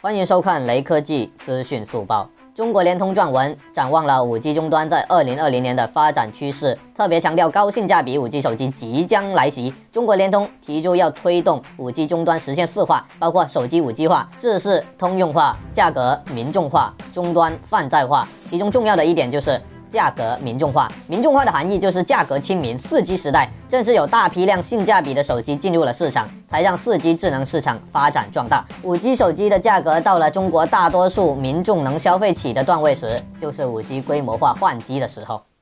欢迎收看雷科技资讯速报。中国联通撰文展望了 5G 终端在2020年的发展趋势，特别强调高性价比 5G 手机即将来袭。中国联通提出要推动 5G 终端实现四化，包括手机 5G 化、制式通用化、价格民众化、终端泛在化。其中重要的一点就是。价格民众化，民众化的含义就是价格亲民。四 G 时代，正是有大批量性价比的手机进入了市场，才让四 G 智能市场发展壮大。五 G 手机的价格到了中国大多数民众能消费起的段位时，就是五 G 规模化换机的时候。